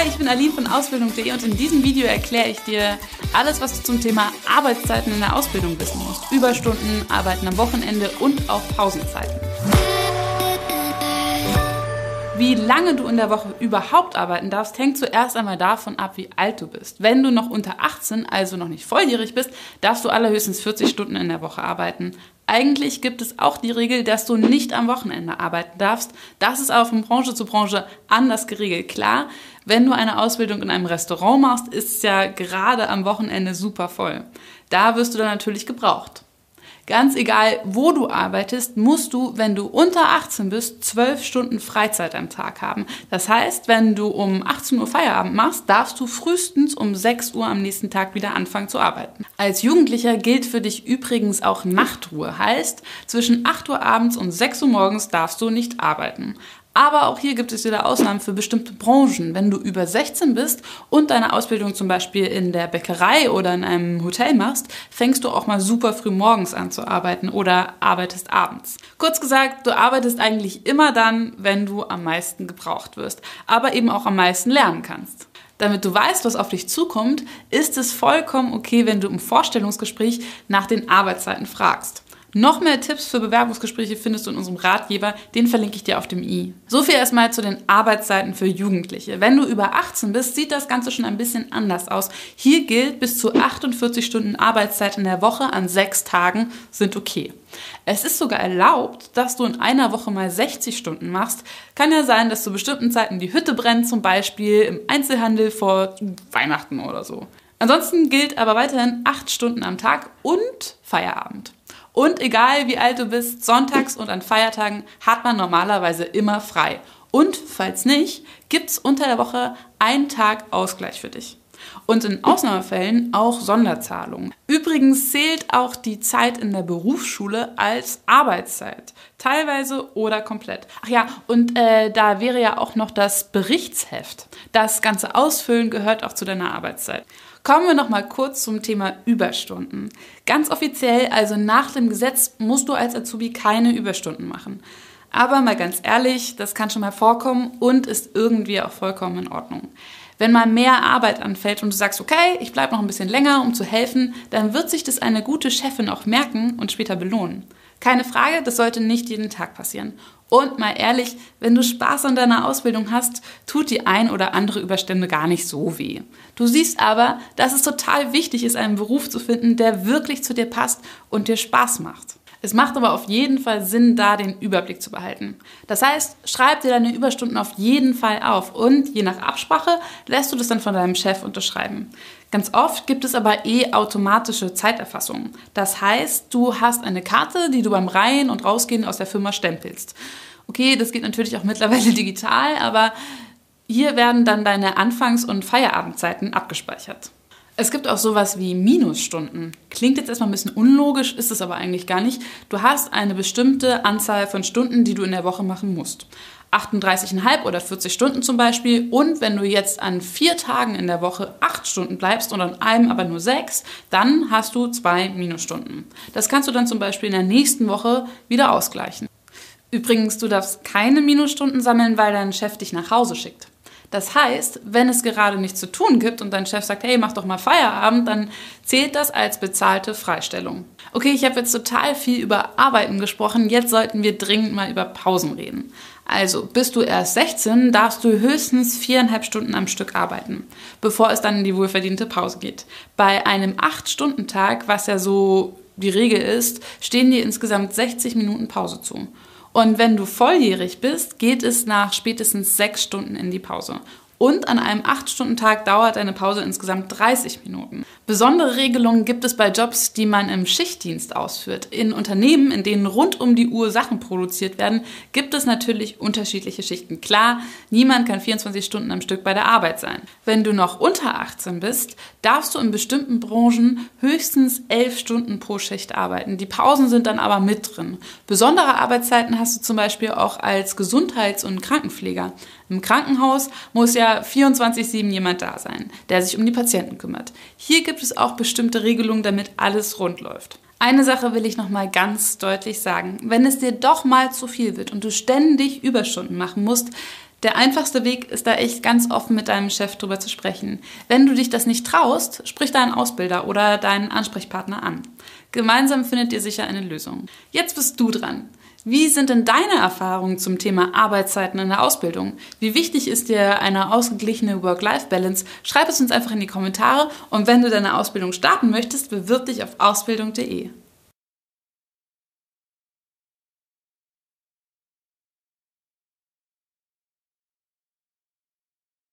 Hi, ich bin Aline von Ausbildung.de und in diesem Video erkläre ich dir alles, was du zum Thema Arbeitszeiten in der Ausbildung wissen musst. Überstunden, Arbeiten am Wochenende und auch Pausenzeiten. Wie lange du in der Woche überhaupt arbeiten darfst, hängt zuerst einmal davon ab, wie alt du bist. Wenn du noch unter 18, also noch nicht volljährig bist, darfst du allerhöchstens 40 Stunden in der Woche arbeiten. Eigentlich gibt es auch die Regel, dass du nicht am Wochenende arbeiten darfst. Das ist aber von Branche zu Branche anders geregelt. Klar, wenn du eine Ausbildung in einem Restaurant machst, ist es ja gerade am Wochenende super voll. Da wirst du dann natürlich gebraucht. Ganz egal, wo du arbeitest, musst du, wenn du unter 18 bist, 12 Stunden Freizeit am Tag haben. Das heißt, wenn du um 18 Uhr Feierabend machst, darfst du frühestens um 6 Uhr am nächsten Tag wieder anfangen zu arbeiten. Als Jugendlicher gilt für dich übrigens auch Nachtruhe. Heißt, zwischen 8 Uhr abends und 6 Uhr morgens darfst du nicht arbeiten. Aber auch hier gibt es wieder Ausnahmen für bestimmte Branchen. Wenn du über 16 bist und deine Ausbildung zum Beispiel in der Bäckerei oder in einem Hotel machst, fängst du auch mal super früh morgens an zu arbeiten oder arbeitest abends. Kurz gesagt, du arbeitest eigentlich immer dann, wenn du am meisten gebraucht wirst, aber eben auch am meisten lernen kannst. Damit du weißt, was auf dich zukommt, ist es vollkommen okay, wenn du im Vorstellungsgespräch nach den Arbeitszeiten fragst. Noch mehr Tipps für Bewerbungsgespräche findest du in unserem Ratgeber, den verlinke ich dir auf dem i. So viel erstmal zu den Arbeitszeiten für Jugendliche. Wenn du über 18 bist, sieht das Ganze schon ein bisschen anders aus. Hier gilt, bis zu 48 Stunden Arbeitszeit in der Woche an sechs Tagen sind okay. Es ist sogar erlaubt, dass du in einer Woche mal 60 Stunden machst. Kann ja sein, dass zu bestimmten Zeiten die Hütte brennt, zum Beispiel im Einzelhandel vor Weihnachten oder so. Ansonsten gilt aber weiterhin 8 Stunden am Tag und Feierabend. Und egal wie alt du bist, sonntags und an Feiertagen hat man normalerweise immer frei. Und falls nicht, gibt es unter der Woche einen Tag Ausgleich für dich. Und in Ausnahmefällen auch Sonderzahlungen. Übrigens zählt auch die Zeit in der Berufsschule als Arbeitszeit. Teilweise oder komplett. Ach ja, und äh, da wäre ja auch noch das Berichtsheft. Das ganze Ausfüllen gehört auch zu deiner Arbeitszeit. Kommen wir noch mal kurz zum Thema Überstunden. Ganz offiziell, also nach dem Gesetz, musst du als Azubi keine Überstunden machen. Aber mal ganz ehrlich, das kann schon mal vorkommen und ist irgendwie auch vollkommen in Ordnung. Wenn mal mehr Arbeit anfällt und du sagst, okay, ich bleibe noch ein bisschen länger, um zu helfen, dann wird sich das eine gute Chefin auch merken und später belohnen. Keine Frage, das sollte nicht jeden Tag passieren. Und mal ehrlich, wenn du Spaß an deiner Ausbildung hast, tut die ein oder andere Überstände gar nicht so weh. Du siehst aber, dass es total wichtig ist, einen Beruf zu finden, der wirklich zu dir passt und dir Spaß macht. Es macht aber auf jeden Fall Sinn, da den Überblick zu behalten. Das heißt, schreib dir deine Überstunden auf jeden Fall auf und je nach Absprache lässt du das dann von deinem Chef unterschreiben. Ganz oft gibt es aber eh automatische Zeiterfassungen. Das heißt, du hast eine Karte, die du beim Rein- und Rausgehen aus der Firma stempelst. Okay, das geht natürlich auch mittlerweile digital, aber hier werden dann deine Anfangs- und Feierabendzeiten abgespeichert. Es gibt auch sowas wie Minusstunden. Klingt jetzt erstmal ein bisschen unlogisch, ist es aber eigentlich gar nicht. Du hast eine bestimmte Anzahl von Stunden, die du in der Woche machen musst. 38,5 oder 40 Stunden zum Beispiel. Und wenn du jetzt an vier Tagen in der Woche acht Stunden bleibst und an einem aber nur sechs, dann hast du zwei Minusstunden. Das kannst du dann zum Beispiel in der nächsten Woche wieder ausgleichen. Übrigens, du darfst keine Minusstunden sammeln, weil dein Chef dich nach Hause schickt. Das heißt, wenn es gerade nichts zu tun gibt und dein Chef sagt, hey, mach doch mal Feierabend, dann zählt das als bezahlte Freistellung. Okay, ich habe jetzt total viel über Arbeiten gesprochen, jetzt sollten wir dringend mal über Pausen reden. Also, bist du erst 16, darfst du höchstens viereinhalb Stunden am Stück arbeiten, bevor es dann in die wohlverdiente Pause geht. Bei einem 8-Stunden-Tag, was ja so die Regel ist, stehen dir insgesamt 60 Minuten Pause zu. Und wenn du volljährig bist, geht es nach spätestens sechs Stunden in die Pause. Und an einem 8-Stunden-Tag dauert eine Pause insgesamt 30 Minuten. Besondere Regelungen gibt es bei Jobs, die man im Schichtdienst ausführt. In Unternehmen, in denen rund um die Uhr Sachen produziert werden, gibt es natürlich unterschiedliche Schichten. Klar, niemand kann 24 Stunden am Stück bei der Arbeit sein. Wenn du noch unter 18 bist, darfst du in bestimmten Branchen höchstens 11 Stunden pro Schicht arbeiten. Die Pausen sind dann aber mit drin. Besondere Arbeitszeiten hast du zum Beispiel auch als Gesundheits- und Krankenpfleger. Im Krankenhaus muss ja 24-7 jemand da sein, der sich um die Patienten kümmert. Hier gibt es auch bestimmte Regelungen, damit alles rund läuft. Eine Sache will ich noch mal ganz deutlich sagen. Wenn es dir doch mal zu viel wird und du ständig Überstunden machen musst, Der einfachste Weg ist da echt ganz offen mit deinem Chef drüber zu sprechen. Wenn du dich das nicht traust, sprich deinen Ausbilder oder deinen Ansprechpartner an. Gemeinsam findet ihr sicher eine Lösung. Jetzt bist du dran. Wie sind denn deine Erfahrungen zum Thema Arbeitszeiten in der Ausbildung? Wie wichtig ist dir eine ausgeglichene Work-Life-Balance? Schreib es uns einfach in die Kommentare und wenn du deine Ausbildung starten möchtest, bewirb dich auf ausbildung.de.